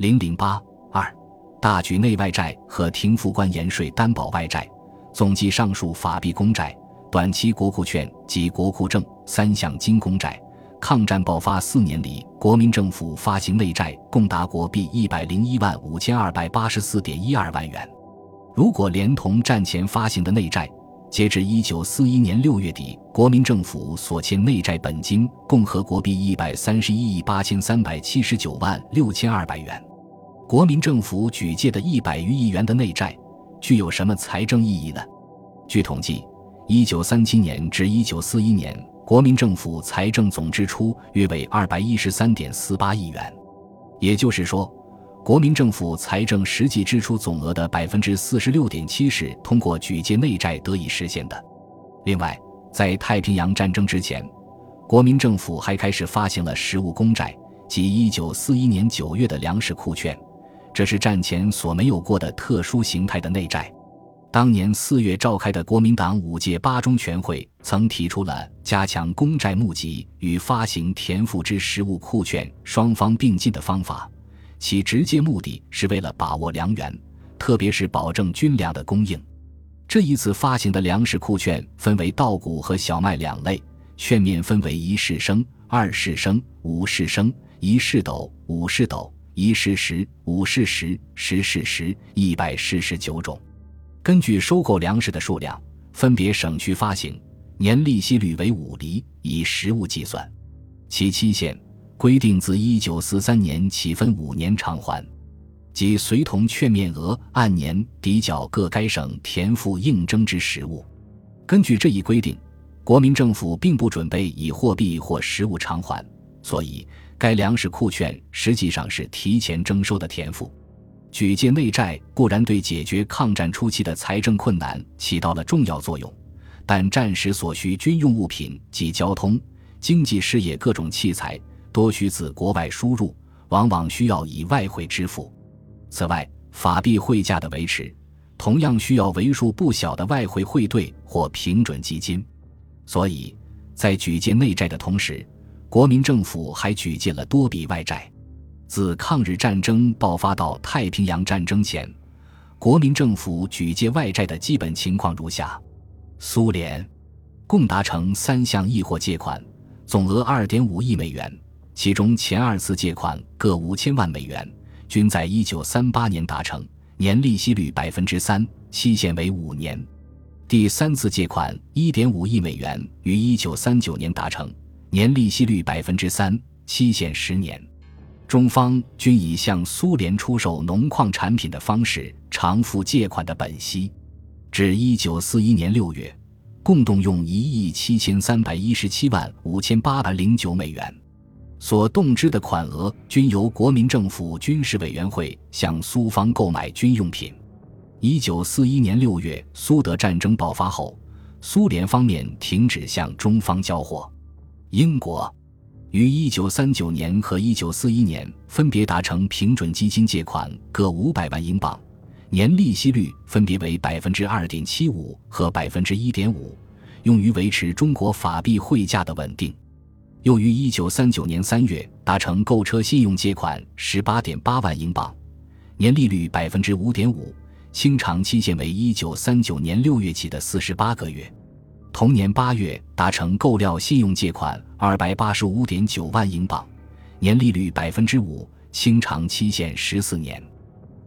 零零八二，大举内外债和停付关盐税担保外债，总计上述法币公债、短期国库券及国库证三项金公债。抗战爆发四年里，国民政府发行内债共达国币一百零一万五千二百八十四点一二万元。如果连同战前发行的内债，截至一九四一年六月底，国民政府所欠内债本金共和国币一百三十一亿八千三百七十九万六千二百元。国民政府举借的一百余亿元的内债，具有什么财政意义呢？据统计，一九三七年至一九四一年，国民政府财政总支出约为二百一十三点四八亿元，也就是说。国民政府财政实际支出总额的百分之四十六点七是通过举借内债得以实现的。另外，在太平洋战争之前，国民政府还开始发行了实物公债，即一九四一年九月的粮食库券，这是战前所没有过的特殊形态的内债。当年四月召开的国民党五届八中全会曾提出了加强公债募集与发行田赋之实物库券双方并进的方法。其直接目的是为了把握粮源，特别是保证军粮的供应。这一次发行的粮食库券分为稻谷和小麦两类，券面分为一市升、二市升、五市升、一市斗、五市斗、一市十、五市十、十市十、一百市十九种。根据收购粮食的数量，分别省区发行，年利息率为五厘，以实物计算，其期限。规定自一九四三年起分五年偿还，即随同券面额按年抵缴各该省田赋应征之实物。根据这一规定，国民政府并不准备以货币或实物偿还，所以该粮食库券实际上是提前征收的田赋。举借内债固然对解决抗战初期的财政困难起到了重要作用，但战时所需军用物品及交通、经济事业各种器材。多需自国外输入，往往需要以外汇支付。此外，法币汇价的维持，同样需要为数不小的外汇汇兑或平准基金。所以，在举借内债的同时，国民政府还举借了多笔外债。自抗日战争爆发到太平洋战争前，国民政府举借外债的基本情况如下：苏联共达成三项易货借款，总额二点五亿美元。其中前二次借款各五千万美元，均在一九三八年达成，年利息率百分之三，期限为五年。第三次借款一点五亿美元于一九三九年达成，年利息率百分之三，期限十年。中方均以向苏联出售农矿产品的方式偿付借款的本息。至一九四一年六月，共动用一亿七千三百一十七万五千八百零九美元。所动支的款额均由国民政府军事委员会向苏方购买军用品。一九四一年六月，苏德战争爆发后，苏联方面停止向中方交货。英国于一九三九年和一九四一年分别达成平准基金借款各五百万英镑，年利息率分别为百分之二点七五和百分之一点五，用于维持中国法币汇价的稳定。又于一九三九年三月达成购车信用借款十八点八万英镑，年利率百分之五点五，清偿期限为一九三九年六月起的四十八个月。同年八月达成购料信用借款二百八十五点九万英镑，年利率百分之五，清偿期限十四年。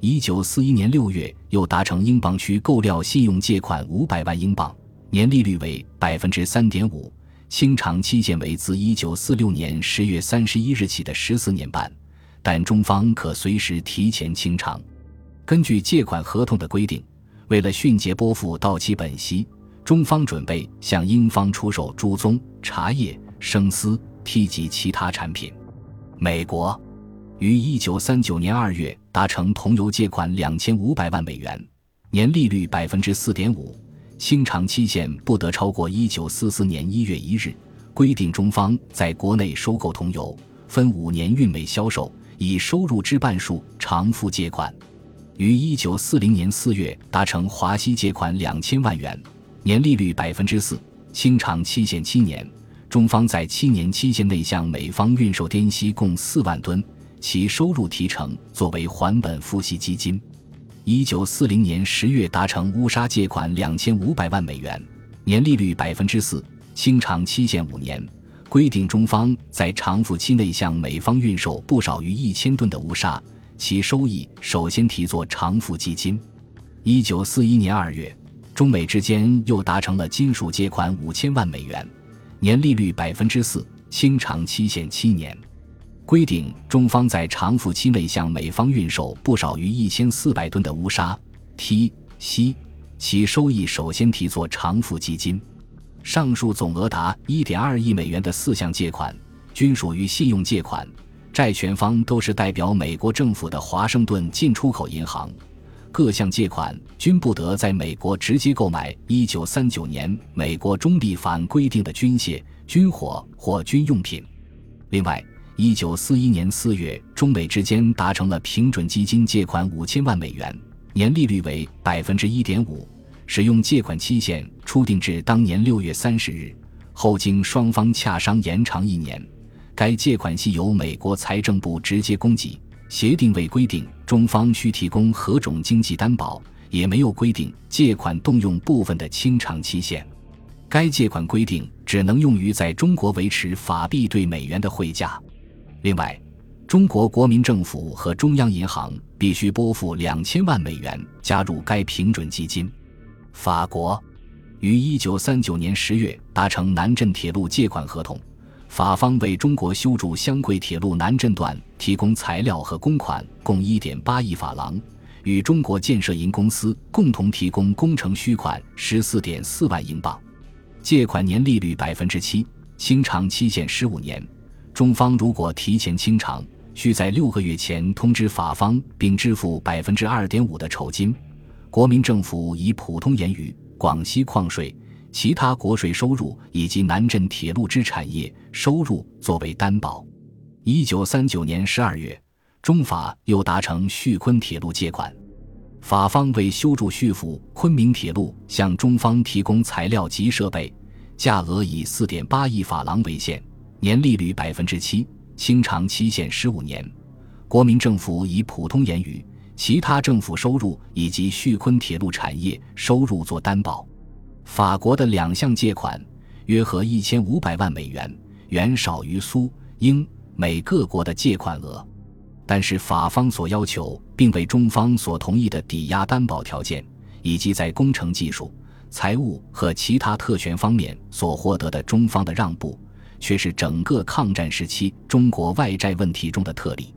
一九四一年六月又达成英镑区购料信用借款五百万英镑，年利率为百分之三点五。清偿期限为自一九四六年十月三十一日起的十四年半，但中方可随时提前清偿。根据借款合同的规定，为了迅捷拨付到期本息，中方准备向英方出售猪棕、茶叶、生丝、梯及其他产品。美国于一九三九年二月达成同油借款两千五百万美元，年利率百分之四点五。清偿期限不得超过一九四四年一月一日，规定中方在国内收购桐油，分五年运美销售，以收入之半数偿付借款。于一九四零年四月达成华西借款两千万元，年利率百分之四，清偿期限七年。中方在七年期限内向美方运售滇锡共四万吨，其收入提成作为还本付息基金。一九四零年十月达成乌沙借款两千五百万美元，年利率百分之四，清偿期限五年。规定中方在偿付期内向美方运售不少于一千吨的乌沙，其收益首先提作偿付基金。一九四一年二月，中美之间又达成了金属借款五千万美元，年利率百分之四，清偿期限七年。规定中方在偿付期内向美方运售不少于一千四百吨的乌沙、锑、锡，其收益首先提作偿付基金。上述总额达一点二亿美元的四项借款，均属于信用借款，债权方都是代表美国政府的华盛顿进出口银行。各项借款均不得在美国直接购买一九三九年美国中立法案规定的军械、军火或军用品。另外，一九四一年四月，中美之间达成了平准基金借款五千万美元，年利率为百分之一点五，使用借款期限初定至当年六月三十日，后经双方洽商延长一年。该借款系由美国财政部直接供给，协定未规定中方需提供何种经济担保，也没有规定借款动用部分的清偿期限。该借款规定只能用于在中国维持法币对美元的汇价。另外，中国国民政府和中央银行必须拨付两千万美元加入该平准基金。法国于一九三九年十月达成南镇铁路借款合同，法方为中国修筑湘桂铁路南镇段提供材料和公款共一点八亿法郎，与中国建设银公司共同提供工程需款十四点四万英镑，借款年利率百分之七，清偿期限十五年。中方如果提前清偿，需在六个月前通知法方，并支付百分之二点五的酬金。国民政府以普通言语、广西矿税、其他国税收入以及南镇铁路之产业收入作为担保。一九三九年十二月，中法又达成叙昆铁路借款，法方为修筑叙府昆明铁路，向中方提供材料及设备，价额以四点八亿法郎为限。年利率百分之七，清偿期限十五年。国民政府以普通言语、其他政府收入以及叙昆铁路产业收入做担保。法国的两项借款约合一千五百万美元，远少于苏、英、美各国的借款额。但是法方所要求并为中方所同意的抵押担保条件，以及在工程技术、财务和其他特权方面所获得的中方的让步。却是整个抗战时期中国外债问题中的特例。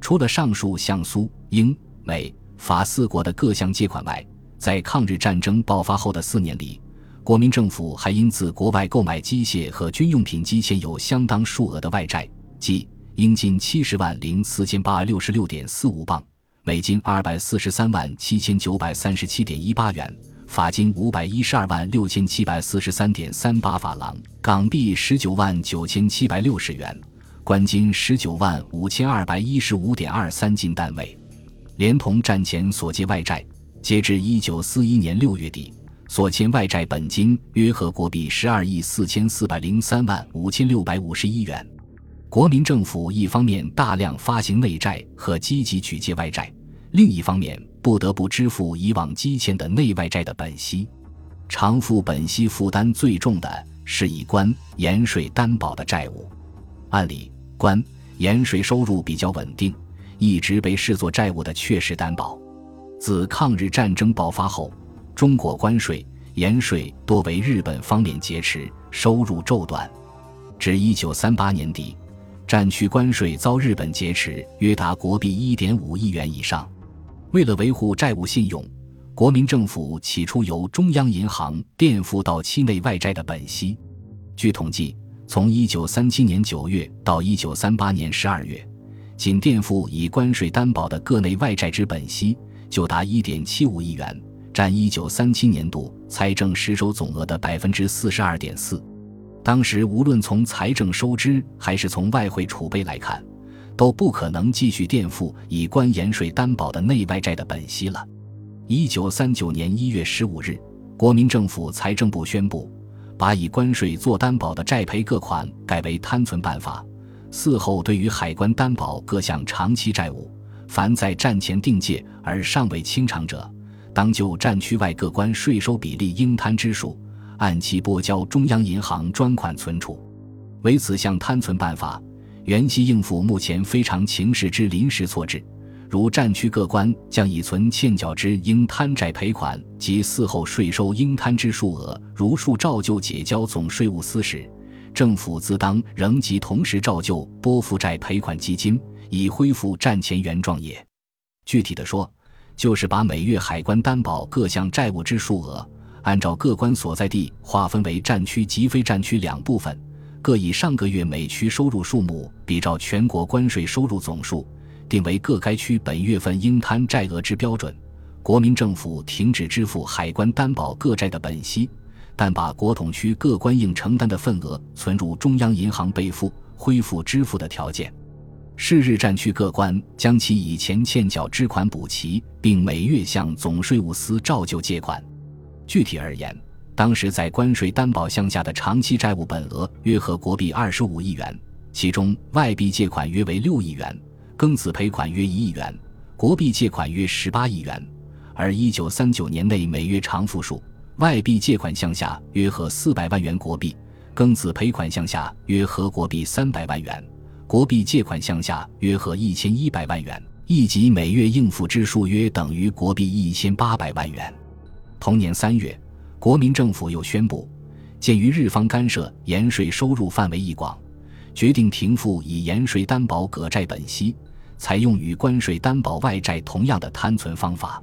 除了上述向苏、英、美、法四国的各项借款外，在抗日战争爆发后的四年里，国民政府还因自国外购买机械和军用品积欠有相当数额的外债，即英金七十万零四千八百六十六点四五镑，美金二百四十三万七千九百三十七点一八元。法金五百一十二万六千七百四十三点三八法郎，港币十九万九千七百六十元，关金十九万五千二百一十五点二三金单位，连同战前所借外债，截至一九四一年六月底，所欠外债本金约合国币十二亿四千四百零三万五千六百五十一元。国民政府一方面大量发行内债和积极举借外债，另一方面。不得不支付以往积欠的内外债的本息，偿付本息负担最重的是以关盐税担保的债务。按理，关盐税收入比较稳定，一直被视作债务的确实担保。自抗日战争爆发后，中国关税、盐税多为日本方面劫持，收入骤断。至一九三八年底，战区关税遭日本劫持约达国币一点五亿元以上。为了维护债务信用，国民政府起初由中央银行垫付到期内外债的本息。据统计，从1937年9月到1938年12月，仅垫付以关税担保的各内外债之本息就达1.75亿元，占1937年度财政实收总额的42.4%。当时无论从财政收支还是从外汇储备来看，都不可能继续垫付以关盐税担保的内外债的本息了。一九三九年一月十五日，国民政府财政部宣布，把以关税做担保的债赔各款改为摊存办法，嗣后对于海关担保各项长期债务，凡在战前定界而尚未清偿者，当就战区外各关税收比例应摊之数，按期拨交中央银行专款存储。为此项摊存办法，原系应付目前非常情势之临时措置。如战区各关将已存欠缴之应摊债赔款及嗣后税收应摊之数额，如数照旧解交总税务司时，政府自当仍即同时照旧拨付债赔款基金，以恢复战前原状也。具体的说，就是把每月海关担保各项债务之数额，按照各关所在地划分为战区及非战区两部分，各以上个月每区收入数目比照全国关税收入总数。定为各该区本月份应摊债额之标准，国民政府停止支付海关担保各债的本息，但把国统区各关应承担的份额存入中央银行备付，恢复支付的条件。是日战区各关将其以前欠缴之款补齐，并每月向总税务司照旧借款。具体而言，当时在关税担保项下的长期债务本额约合国币二十五亿元，其中外币借款约为六亿元。庚子赔款约一亿元，国币借款约十八亿元，而一九三九年内每月偿付数，外币借款项下约合四百万元国币，庚子赔款项下约合国币三百万元，国币借款项下约合一千一百万元，一级每月应付之数约等于国币一千八百万元。同年三月，国民政府又宣布，鉴于日方干涉盐税收入范围一广，决定停付以盐税担保葛债本息。采用与关税担保外债同样的摊存方法，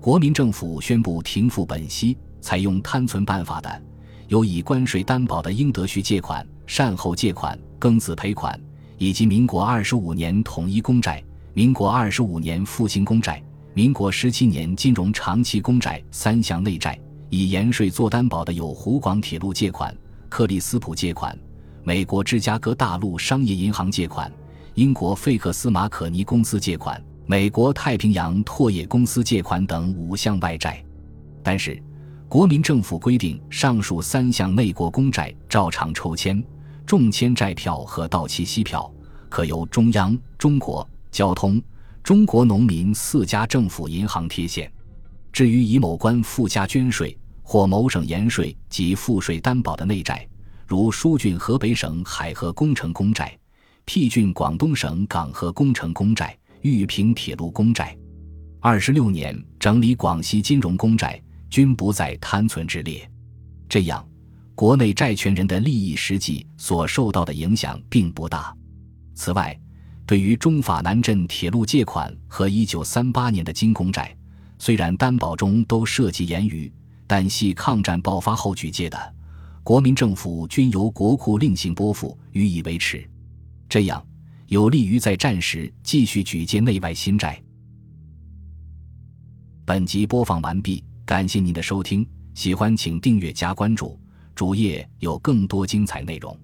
国民政府宣布停付本息，采用摊存办法的，有以关税担保的应得续借款、善后借款、庚子赔款，以及民国二十五年统一公债、民国二十五年复兴公债、民国十七年金融长期公债三项内债。以盐税做担保的有湖广铁路借款、克里斯普借款、美国芝加哥大陆商业银行借款。英国费克斯马可尼公司借款、美国太平洋拓业公司借款等五项外债，但是国民政府规定，上述三项内国公债照常抽签，中签债票和到期息票可由中央、中国交通、中国农民四家政府银行贴现。至于以某关附加捐税或某省盐税及赋税担保的内债，如疏浚河北省海河工程公债。辟郡广东省港河工程公债、玉屏铁路公债，二十六年整理广西金融公债均不在摊存之列。这样，国内债权人的利益实际所受到的影响并不大。此外，对于中法南镇铁路借款和一九三八年的金公债，虽然担保中都涉及言语，但系抗战爆发后举借的，国民政府均由国库另行拨付，予以维持。这样有利于在战时继续举借内外新债。本集播放完毕，感谢您的收听，喜欢请订阅加关注，主页有更多精彩内容。